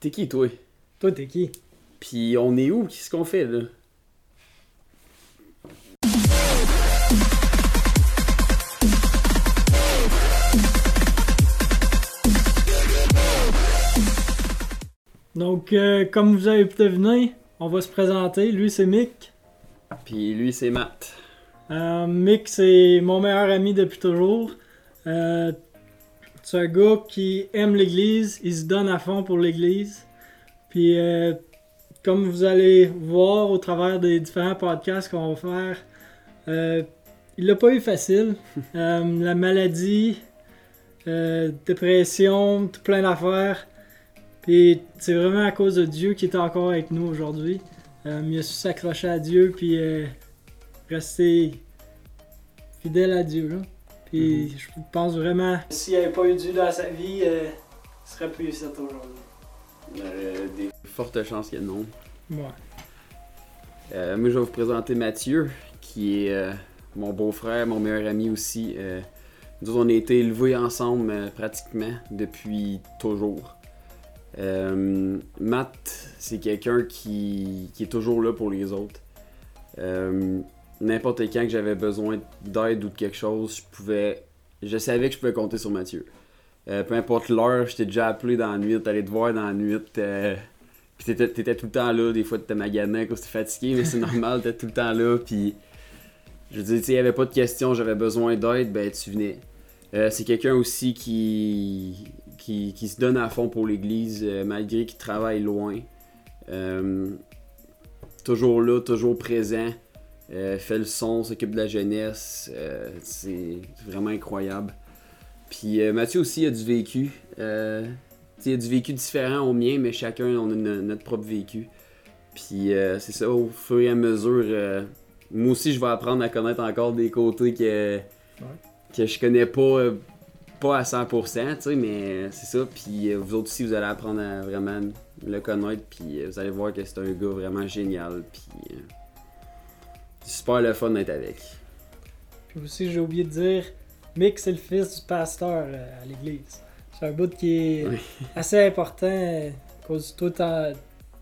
T'es qui, toi? Toi, t'es qui? Puis on est où? Qu'est-ce qu'on fait, là? Donc, euh, comme vous avez pu deviner, on va se présenter. Lui, c'est Mick. Puis lui, c'est Matt. Euh, Mick, c'est mon meilleur ami depuis toujours. Euh, c'est un gars qui aime l'église, il se donne à fond pour l'église. Puis, euh, comme vous allez voir au travers des différents podcasts qu'on va faire, euh, il l'a pas eu facile. Euh, la maladie, dépression, tout plein d'affaires. Puis, c'est vraiment à cause de Dieu qui est encore avec nous aujourd'hui. Il a su s'accrocher à Dieu, puis rester fidèle à Dieu. Là. Puis je pense vraiment. S'il n'y avait pas eu Dieu dans sa vie, euh, il serait plus ici aujourd'hui. Euh, des fortes chances que non. Ouais. Euh, moi, je vais vous présenter Mathieu, qui est euh, mon beau-frère, mon meilleur ami aussi. Euh, nous, on a été élevés ensemble euh, pratiquement depuis toujours. Euh, Matt, c'est quelqu'un qui, qui est toujours là pour les autres. N'importe quand que j'avais besoin d'aide ou de quelque chose, je pouvais. Je savais que je pouvais compter sur Mathieu. Euh, peu importe l'heure, je t'ai déjà appelé dans la nuit, t'allais te voir dans la nuit. puis t'étais, tout le temps là, des fois t'étais magané quand t'étais fatigué, mais c'est normal, t'étais tout le temps là. Puis je veux dire, il y avait pas de questions, j'avais besoin d'aide, ben tu venais. Euh, c'est quelqu'un aussi qui, qui, se donne à fond pour l'église, euh, malgré qu'il travaille loin. Toujours là, toujours présent. Euh, fait le son, s'occupe de la jeunesse. euh, c'est vraiment incroyable. Puis euh, Mathieu aussi a du vécu. Il a du vécu différent au mien, mais chacun on a no- notre propre vécu. Puis c'est ça, au fur et à mesure, moi aussi je vais apprendre à connaître encore des côtés que, que je connais pas, pas à 100%, tu sais, mais c'est ça. Puis vous autres aussi, vous allez apprendre à vraiment le connaître, puis vous allez voir que c'est un gars vraiment génial, puis super le fun d'être avec. Puis aussi, j'ai oublié de dire, Mick, c'est le fils du pasteur euh, à l'église. C'est un bout qui est Oui. assez important. euh, à cause toi, t'en,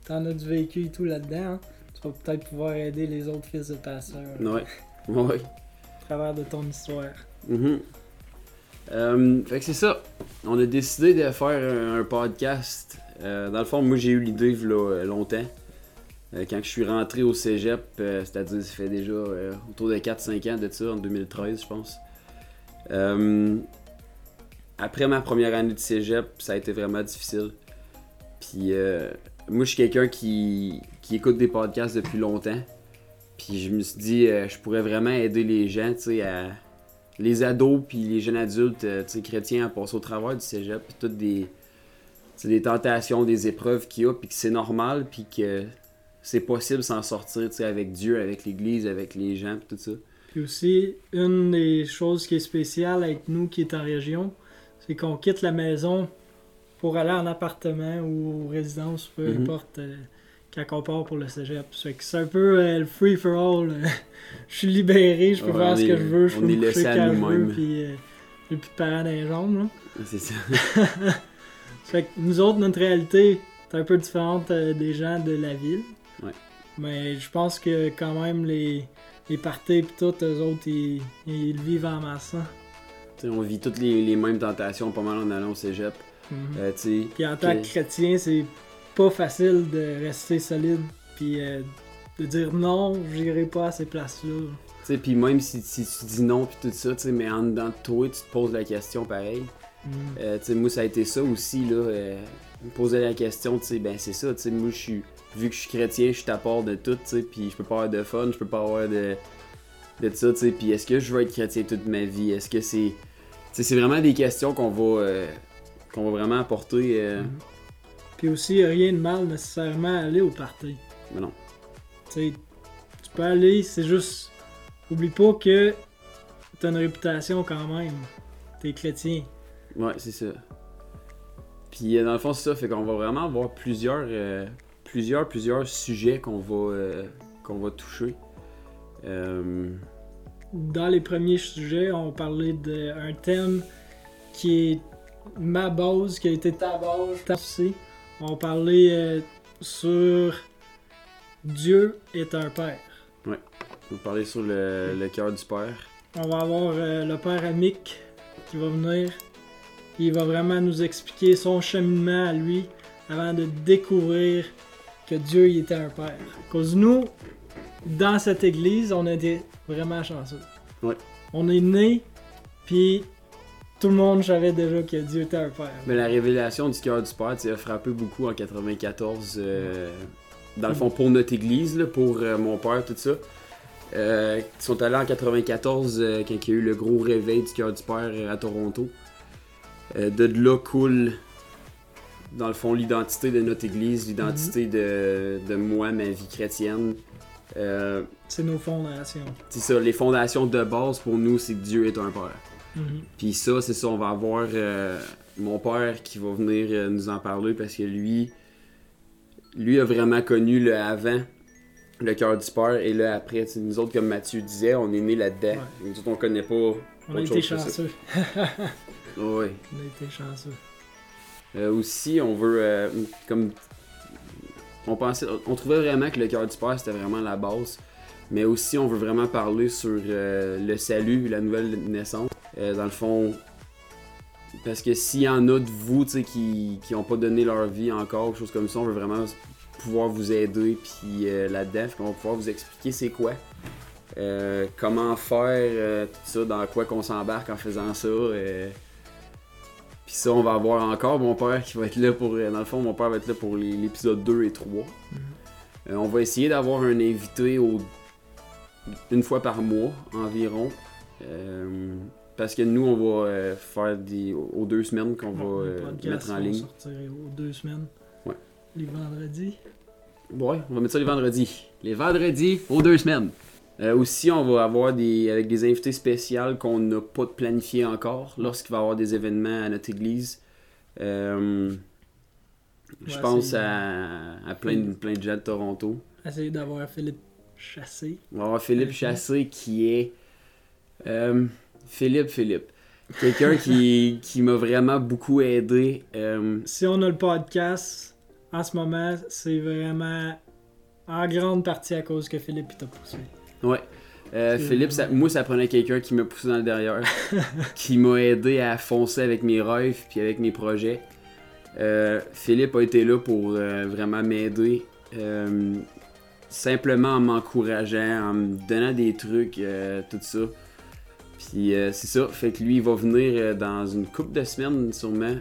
t'en as du vécu et tout là-dedans. hein. Tu vas peut-être pouvoir aider les autres fils de pasteur euh, Ouais, ouais. à travers de ton histoire. Euh, fait que c'est ça. On a décidé de faire un, podcast. Euh, dans le fond, moi j'ai eu l'idée longtemps. Euh, quand je suis rentré au cégep, euh, c'est-à-dire ça fait déjà euh, autour de 4-5 ans de ça, en 2013 je pense. Après ma première année de cégep, ça a été vraiment difficile. Puis moi je suis quelqu'un qui, qui écoute des podcasts depuis longtemps. Puis je me suis dit, je pourrais vraiment aider les gens, tu sais, à, les ados puis les jeunes adultes tu chrétiens à passer au travers du cégep puis toutes des des tentations des épreuves qu'il y a puis que c'est normal puis que c'est possible s'en sortir avec Dieu avec l'église avec les gens tout ça Puis aussi, une des choses qui est spéciale avec nous qui est en région, c'est qu'on quitte la maison pour aller en appartement ou résidence, peu Mhm. importe, euh, quand on part pour le cégep. C'est un peu euh, le free for all. euh. je suis libéré, je peux Ouais, faire ce est- que je veux, je peux me coucher quand je veux, puis euh, j'ai plus de parents dans les jambes. Là. c'est ça Fait que nous autres, notre réalité est un peu différente des gens de la ville. Ouais. Mais je pense que quand même, les, les parties pis tout, eux autres, ils, ils le vivent en masse. hein. On vit toutes les, les mêmes tentations pas mal en allant au cégep. Euh, sais Puis en tant que que- chrétien, c'est pas facile de rester solide puis euh, de dire non, j'irai pas à ces places-là. puis même si, si tu dis non puis tout ça mais en dedans de toi tu te poses la question pareil Mhm. Euh, moi, ça a été ça aussi, là. Me poser la question, tu sais, ben c'est ça, tu sais, moi, je suis, vu que je suis chrétien, je suis à part de tout, tu sais, puis je peux pas avoir de fun, je peux pas avoir de, de ça, tu sais, puis est-ce que je veux être chrétien toute ma vie? Est-ce que c'est, tu sais, c'est vraiment des questions qu'on va, euh, qu'on va vraiment apporter, euh, Mhm. Puis aussi, rien de mal nécessairement à aller au party. mais non. Tu sais, tu peux aller, c'est juste. Oublie pas que t'as une réputation quand même. T'es chrétien. Ouais, c'est ça. Puis euh, dans le fond, c'est ça, fait qu'on va vraiment avoir plusieurs, euh, plusieurs, plusieurs sujets qu'on va, euh, qu'on va toucher. Euh, Dans les premiers sujets, on parlait d'un thème qui est ma base, qui a été ta base. aussi. On va parler euh, sur Dieu est un père. On va parler sur le, le cœur du père. On va avoir le père Amic qui va venir. Il va vraiment nous expliquer son cheminement à lui avant de découvrir que Dieu il était un père. Cause nous, dans cette église, on a été vraiment chanceux. Ouais. On est né, puis tout le monde savait déjà que Dieu était un père. Mais la révélation du cœur du père, tu sais, a frappé beaucoup en 94. euh, dans le fond, pour notre église, là, pour euh, mon père, tout ça. Euh, ils sont allés en 94 euh, quand il y a eu le gros réveil du cœur du père à Toronto. Euh, de là coule, dans le fond, l'identité de notre église, l'identité de, de moi, ma vie chrétienne. Euh, C'est nos fondations. c'est ça, les fondations de base pour nous, c'est que Dieu est un père. Mhm. Puis ça, c'est ça, on va avoir euh, mon père qui va venir nous en parler parce que lui, lui a vraiment connu le avant, le cœur du père, et le après. Nous autres, comme Mathieu disait, on est né là-dedans. Ouais. Nous autres, on connaît pas. On a été chanceux. Ouais. On a été chanceux. Euh, aussi, on veut, euh, comme, on pensait, on trouvait vraiment que le cœur du père c'était vraiment la base. Mais aussi, on veut vraiment parler sur euh, le salut, la nouvelle naissance. Euh, dans le fond, parce que s'il y en a de vous, tu sais, qui n'ont pas donné leur vie encore, chose comme ça, on veut vraiment pouvoir vous aider, puis là-dedans, on va pouvoir vous expliquer c'est quoi. Comment faire tout ça, dans quoi qu'on s'embarque en faisant ça. Puis ça, on va avoir encore mon père qui va être là pour. Dans le fond, mon père va être là pour les- l'épisode 2 et 3. Euh, on va essayer d'avoir un invité au- une fois par mois environ. Euh, parce que nous, on va euh, faire des. aux deux semaines qu'on va euh, mettre en va ligne. sortir aux deux semaines. Ouais. Les vendredis. Ouais, on va mettre ça les vendredis. Les vendredis aux deux semaines. Euh, aussi, on va avoir des avec des invités spéciaux qu'on n'a pas planifié encore lorsqu'il va y avoir des événements à notre église. Euh, je Ouais, pense à, à plein, de, plein de gens de Toronto. Essayer d'avoir Philippe Chassé. On va avoir Philippe. Chassé qui est. euh, Philippe, Philippe. Quelqu'un qui, qui m'a vraiment beaucoup aidé. Si on a le podcast, en ce moment, c'est vraiment en grande partie à cause que Philippe il t'a poussé. Ouais. Euh, Philippe, ça- moi, ça prenait quelqu'un qui me poussait dans le derrière, qui m'a aidé à foncer avec mes rêves puis avec mes projets. Euh, Philippe a été là pour euh, vraiment m'aider, simplement en m'encourageant, en me donnant des trucs, tout ça. Puis euh, c'est ça, fait que lui, il va venir dans une couple de semaines sûrement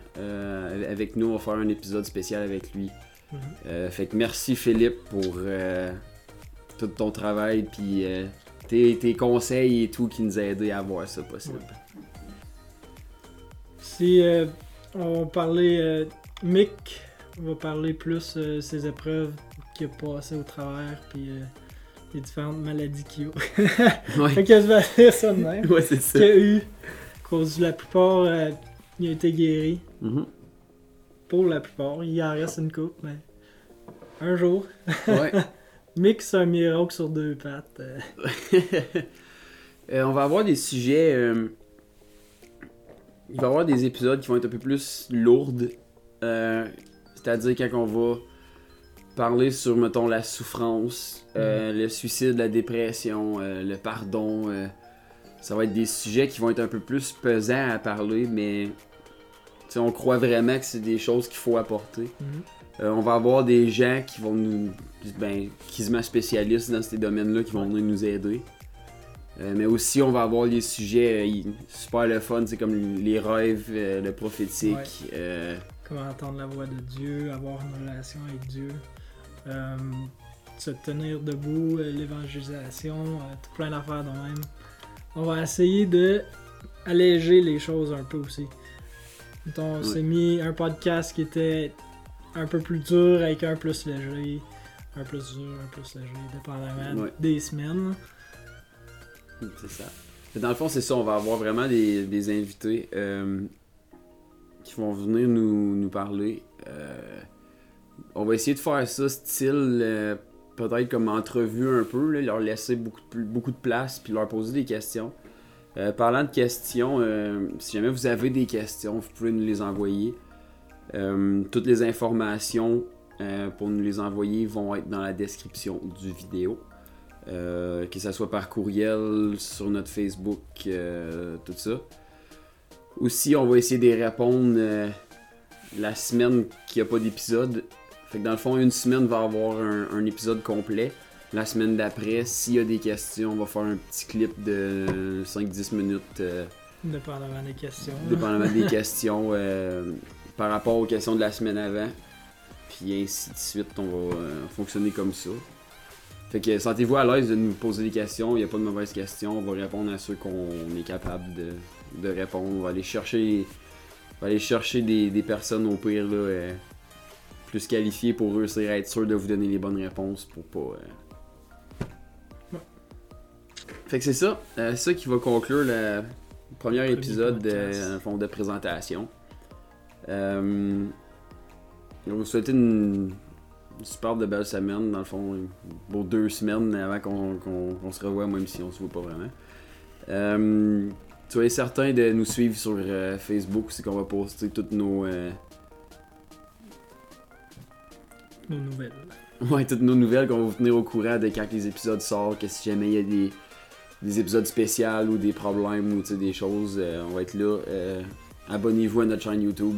avec nous, on va faire un épisode spécial avec lui. Mhm. Euh, fait que merci Philippe pour tout ton travail puis euh, tes, tes conseils et tout qui nous a aidé à voir ça possible. Si euh, on va parler euh, Mick, on va parler plus euh, ses épreuves qu'il a passées au travers, puis euh, les différentes maladies qu'il a. Ouais, fait que je vais dire ça de même. ouais c'est ça. Qu'il a eu, à cause de la plupart, euh, il a été guéri. Mhm. Pour la plupart, il en reste une coupe, mais un jour. Ouais. Mick, c'est un miracle sur deux pattes. euh. Euh, on va avoir des sujets. euh, il va y avoir des épisodes qui vont être un peu plus lourdes. euh, C'est-à-dire quand on va parler sur, mettons, la souffrance, euh, le suicide, la dépression, le pardon. ça va être des sujets qui vont être un peu plus pesants à parler, mais on croit vraiment que c'est des choses qu'il faut apporter. Mhm. Euh, on va avoir des gens qui vont nous. Ben, quasiment spécialistes dans ces domaines-là qui vont venir nous aider. Euh, mais aussi, on va avoir des sujets euh, super le fun, c'est comme les rêves, euh, le prophétique. Ouais. Comment entendre la voix de Dieu, avoir une relation avec Dieu, se tenir debout, l'évangélisation, tout plein d'affaires de même. On va essayer de alléger les choses un peu aussi. Mettons, on Ouais. s'est mis un podcast qui était un peu plus dur avec un plus léger, un plus dur, un plus léger, dépendamment Ouais. des semaines. c'est ça. Mais Dans le fond, c'est ça, on va avoir vraiment des, des invités euh, qui vont venir nous, nous parler. Euh, on va essayer de faire ça style euh, peut-être comme entrevue un peu, là, leur laisser beaucoup de, beaucoup de place puis leur poser des questions. Parlant de questions, si jamais vous avez des questions, vous pouvez nous les envoyer. Euh, toutes les informations euh, pour nous les envoyer vont être dans la description du vidéo. Euh, que ce soit par courriel, sur notre Facebook, tout ça. Aussi, on va essayer de répondre la semaine qu'il n'y a pas d'épisode. Fait que dans le fond, une semaine va avoir un, un épisode complet. La semaine d'après, s'il y a des questions, on va faire un petit clip de 5-10 minutes, Dépendamment des questions. dépendamment des questions, par rapport aux questions de la semaine avant. Puis ainsi de suite, on va euh, fonctionner comme ça. Fait que sentez-vous à l'aise de nous poser des questions, il n'y a pas de mauvaises questions, on va répondre à ceux qu'on est capable de, de répondre. On va aller chercher, on va aller chercher des, des personnes au pire là, euh, plus qualifiées pour réussir à être sûr de vous donner les bonnes réponses pour pas. euh. Fait que c'est ça, c'est ça qui va conclure le premier épisode fond, de présentation. Euh, on vous souhaiter une, une superbe de belle semaine, dans le fond, pour deux semaines avant qu'on se revoie, même si on se voit pas vraiment. Euh, soyez certains de nous suivre sur euh, Facebook, c'est qu'on va poster toutes nos, euh, Nos nouvelles. ouais, toutes nos nouvelles, qu'on va vous tenir au courant de quand les épisodes sortent, que si jamais il y a des, des épisodes spéciaux ou des problèmes ou des choses, on va être là. Abonnez-vous à notre chaîne YouTube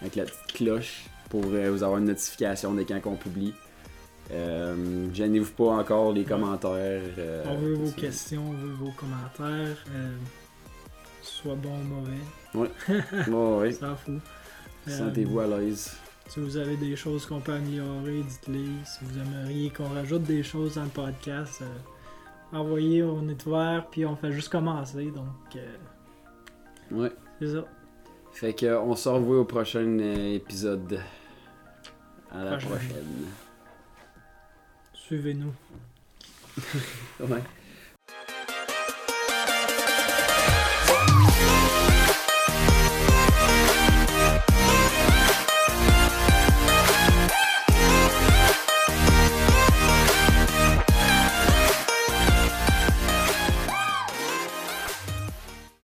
avec la petite cloche pour euh, vous avoir une notification de quand on publie. Euh, Gênez-vous pas encore les commentaires. euh, on veut vos questions, on veut vos commentaires. soit bon ou mauvais. Ouais, ouais. Ça fout. Euh, Sentez-vous à l'aise. Si vous avez des choses qu'on peut améliorer, dites-les. Si vous aimeriez qu'on rajoute des choses dans le podcast, envoyez, on est ouvert, puis on fait juste commencer. Donc, Ouais. c'est ça. Fait que on se revoit au prochain épisode. À la Prochain. prochaine. Suivez-nous. Ouais.